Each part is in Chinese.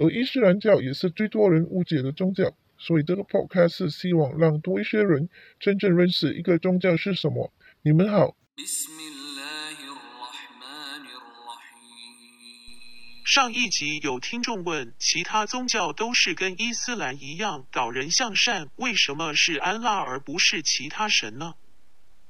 而伊斯兰教也是最多人误解的宗教，所以这个 podcast 是希望让多一些人真正认识一个宗教是什么。你们好。上一集有听众问，其他宗教都是跟伊斯兰一样导人向善，为什么是安拉而不是其他神呢？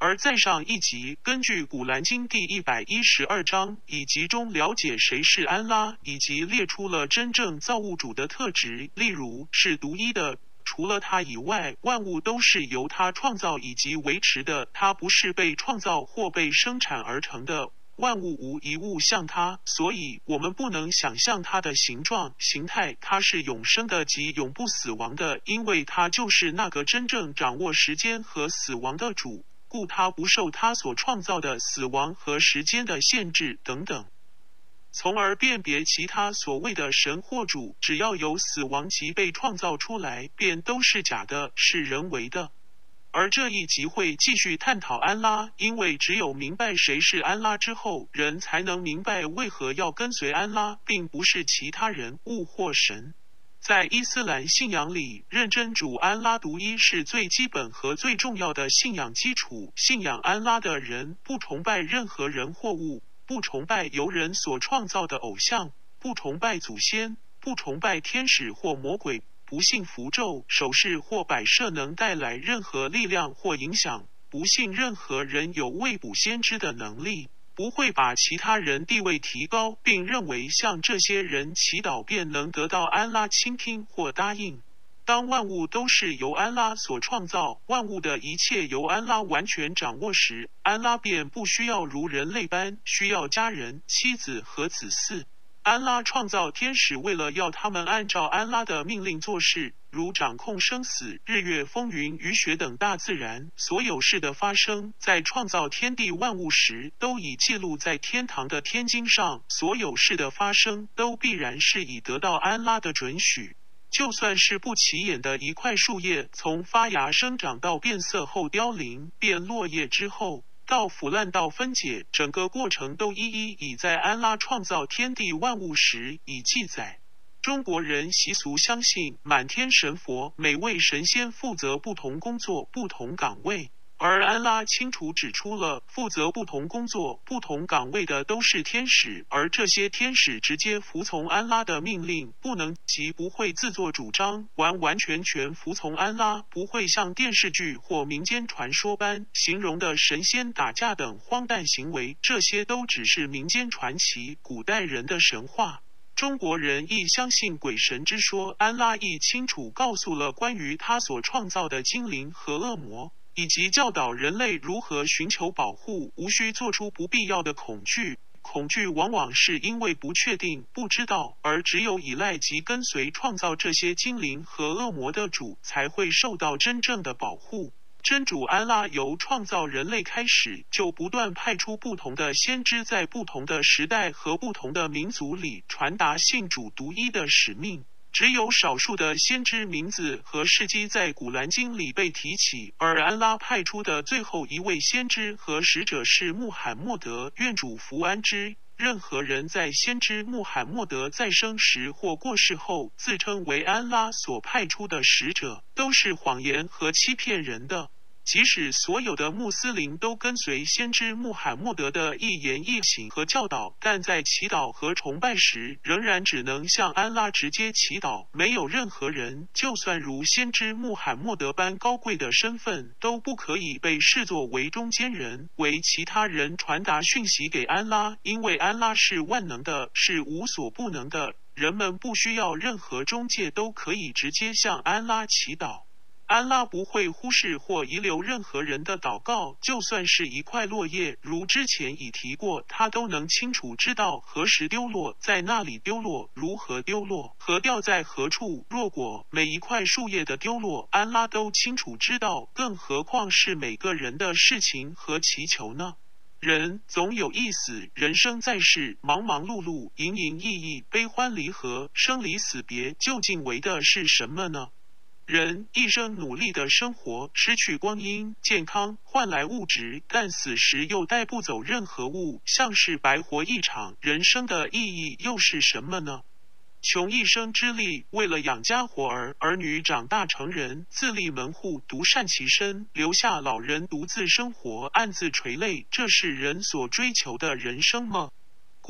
而在上一集，根据《古兰经》第一百一十二章，以集中了解谁是安拉，以及列出了真正造物主的特质，例如是独一的，除了他以外，万物都是由他创造以及维持的，他不是被创造或被生产而成的，万物无一物像他，所以我们不能想象他的形状、形态，他是永生的及永不死亡的，因为他就是那个真正掌握时间和死亡的主。故他不受他所创造的死亡和时间的限制等等，从而辨别其他所谓的神或主，只要有死亡即被创造出来，便都是假的，是人为的。而这一集会继续探讨安拉，因为只有明白谁是安拉之后，人才能明白为何要跟随安拉，并不是其他人物或神。在伊斯兰信仰里，认真主安拉独一是最基本和最重要的信仰基础。信仰安拉的人不崇拜任何人或物，不崇拜由人所创造的偶像，不崇拜祖先，不崇拜天使或魔鬼，不信符咒、手势或摆设能带来任何力量或影响，不信任何人有未卜先知的能力。不会把其他人地位提高，并认为向这些人祈祷便能得到安拉倾听或答应。当万物都是由安拉所创造，万物的一切由安拉完全掌握时，安拉便不需要如人类般需要家人、妻子和子嗣。安拉创造天使，为了要他们按照安拉的命令做事，如掌控生死、日月风云、雨雪等大自然所有事的发生。在创造天地万物时，都已记录在天堂的天经上。所有事的发生，都必然是已得到安拉的准许。就算是不起眼的一块树叶，从发芽生长到变色后凋零变落叶之后。到腐烂到分解，整个过程都一一已在安拉创造天地万物时已记载。中国人习俗相信满天神佛，每位神仙负责不同工作、不同岗位。而安拉清楚指出了，负责不同工作、不同岗位的都是天使，而这些天使直接服从安拉的命令，不能及不会自作主张，完完全全服从安拉，不会像电视剧或民间传说般形容的神仙打架等荒诞行为，这些都只是民间传奇、古代人的神话。中国人亦相信鬼神之说，安拉亦清楚告诉了关于他所创造的精灵和恶魔。以及教导人类如何寻求保护，无需做出不必要的恐惧。恐惧往往是因为不确定、不知道，而只有依赖及跟随创造这些精灵和恶魔的主，才会受到真正的保护。真主安拉由创造人类开始，就不断派出不同的先知，在不同的时代和不同的民族里传达信主独一的使命。只有少数的先知名字和事迹在古兰经里被提起，而安拉派出的最后一位先知和使者是穆罕默德，愿主福安之。任何人在先知穆罕默德在生时或过世后自称为安拉所派出的使者，都是谎言和欺骗人的。即使所有的穆斯林都跟随先知穆罕默德的一言一行和教导，但在祈祷和崇拜时，仍然只能向安拉直接祈祷。没有任何人，就算如先知穆罕默德般高贵的身份，都不可以被视作为中间人，为其他人传达讯息给安拉，因为安拉是万能的，是无所不能的。人们不需要任何中介，都可以直接向安拉祈祷。安拉不会忽视或遗留任何人的祷告，就算是一块落叶，如之前已提过，他都能清楚知道何时丢落，在那里丢落，如何丢落，和掉在何处。若果每一块树叶的丢落，安拉都清楚知道，更何况是每个人的事情和祈求呢？人总有一死，人生在世，忙忙碌碌，营营役役，悲欢离合，生离死别，究竟为的是什么呢？人一生努力的生活，失去光阴、健康，换来物质，但死时又带不走任何物，像是白活一场。人生的意义又是什么呢？穷一生之力，为了养家活儿，儿女长大成人，自立门户，独善其身，留下老人独自生活，暗自垂泪，这是人所追求的人生吗？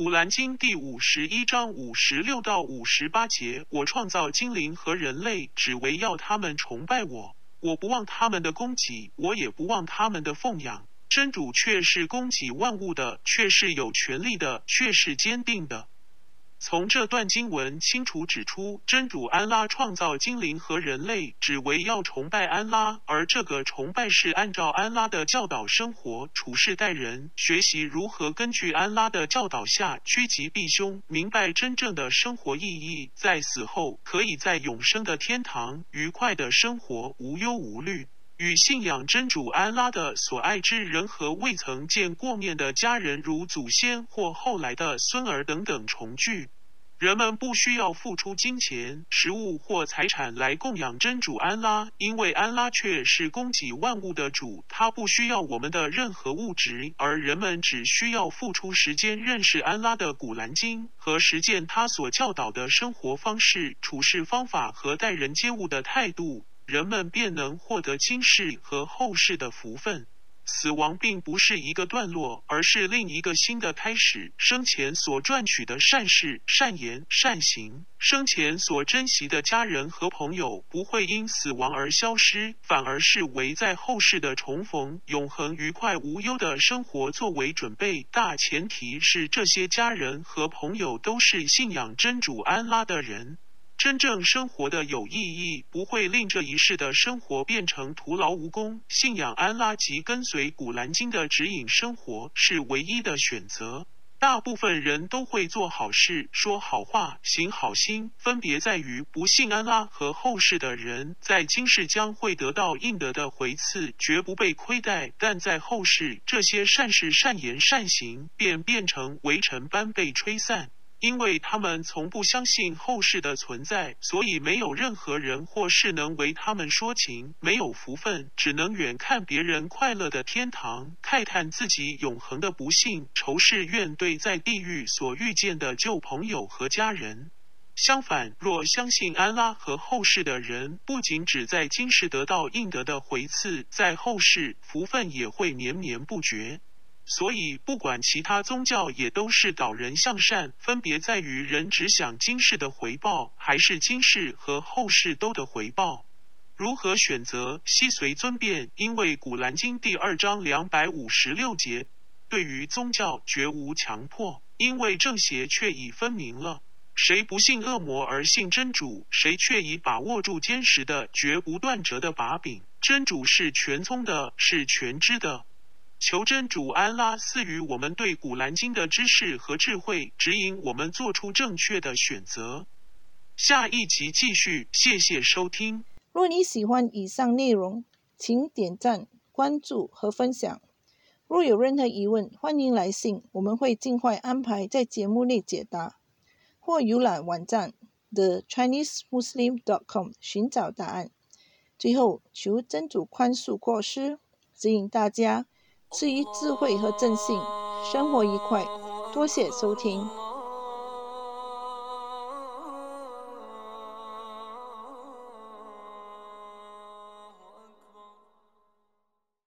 古兰经第五十一章五十六到五十八节：我创造精灵和人类，只为要他们崇拜我。我不忘他们的供给，我也不忘他们的奉养。真主却是供给万物的，却是有权利的，却是坚定的。从这段经文清楚指出，真主安拉创造精灵和人类，只为要崇拜安拉，而这个崇拜是按照安拉的教导生活、处事待人，学习如何根据安拉的教导下趋吉避凶，明白真正的生活意义，在死后可以在永生的天堂愉快的生活，无忧无虑。与信仰真主安拉的所爱之人和未曾见过面的家人，如祖先或后来的孙儿等等重聚。人们不需要付出金钱、食物或财产来供养真主安拉，因为安拉却是供给万物的主，他不需要我们的任何物质，而人们只需要付出时间认识安拉的古兰经和实践他所教导的生活方式、处事方法和待人接物的态度。人们便能获得今世和后世的福分。死亡并不是一个段落，而是另一个新的开始。生前所赚取的善事、善言、善行，生前所珍惜的家人和朋友，不会因死亡而消失，反而是为在后世的重逢、永恒愉快无忧的生活作为准备。大前提是这些家人和朋友都是信仰真主安拉的人。真正生活的有意义，不会令这一世的生活变成徒劳无功。信仰安拉及跟随古兰经的指引生活是唯一的选择。大部分人都会做好事、说好话、行好心，分别在于不信安拉和后世的人，在今世将会得到应得的回赐，绝不被亏待；但在后世，这些善事、善言、善行便变成微尘般被吹散。因为他们从不相信后世的存在，所以没有任何人或是能为他们说情，没有福分，只能远看别人快乐的天堂，慨叹自己永恒的不幸，仇视怨对在地狱所遇见的旧朋友和家人。相反，若相信安拉和后世的人，不仅只在今世得到应得的回赐，在后世福分也会绵绵不绝。所以，不管其他宗教，也都是导人向善，分别在于人只想今世的回报，还是今世和后世都的回报。如何选择，悉随尊便。因为《古兰经》第二章两百五十六节，对于宗教绝无强迫，因为正邪却已分明了。谁不信恶魔而信真主，谁却已把握住坚实的、绝不断折的把柄。真主是全聪的，是全知的。求真主安拉赐予我们对古兰经的知识和智慧，指引我们做出正确的选择。下一集继续，谢谢收听。若你喜欢以上内容，请点赞、关注和分享。若有任何疑问，欢迎来信，我们会尽快安排在节目内解答，或浏览网站 the Chinese Muslim dot com 寻找答案。最后，求真主宽恕过失，指引大家。赐予智慧和正信，生活愉快。多谢收听。